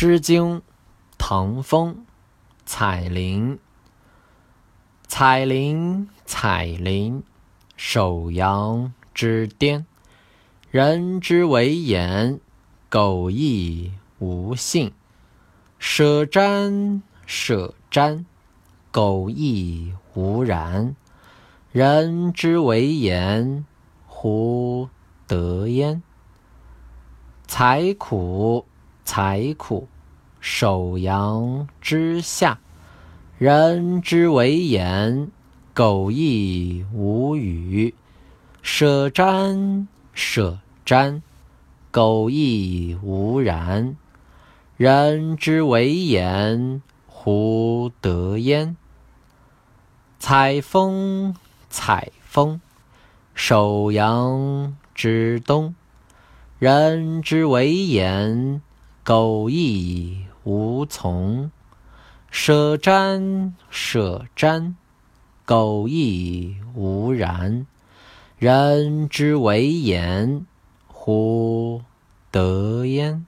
诗经·唐风，彩铃。彩铃，彩铃，首阳之巅。人之为言，苟亦无信。舍瞻，舍瞻，苟亦无然。人之为言，乎得焉？采苦。采苦，首阳之下，人之为言，苟亦无语。舍瞻，舍瞻，苟亦无然。人之为言，胡得焉？采风，采风，首阳之东，人之为言。苟亦无从，舍瞻，舍瞻，苟亦无然。人之为言，乎得焉？